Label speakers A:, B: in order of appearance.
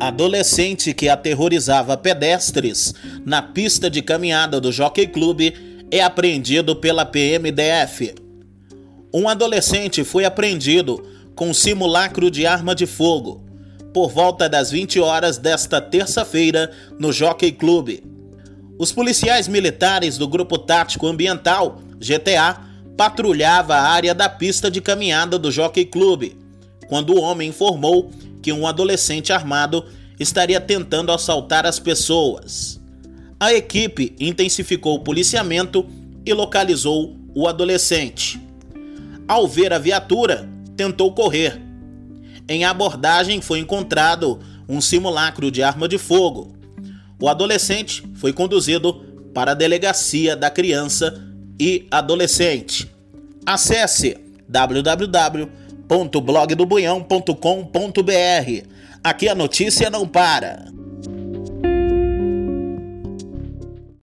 A: Adolescente que aterrorizava pedestres na pista de caminhada do Jockey Club é apreendido pela PMDF. Um adolescente foi apreendido com simulacro de arma de fogo por volta das 20 horas desta terça-feira no Jockey Club. Os policiais militares do Grupo Tático Ambiental, GTA, patrulhava a área da pista de caminhada do Jockey Club, quando o homem informou que um adolescente armado estaria tentando assaltar as pessoas. A equipe intensificou o policiamento e localizou o adolescente. Ao ver a viatura, tentou correr. Em abordagem foi encontrado um simulacro de arma de fogo. O adolescente foi conduzido para a delegacia da criança e adolescente. Acesse www www.blogdobuião.com.br. Aqui a notícia não para.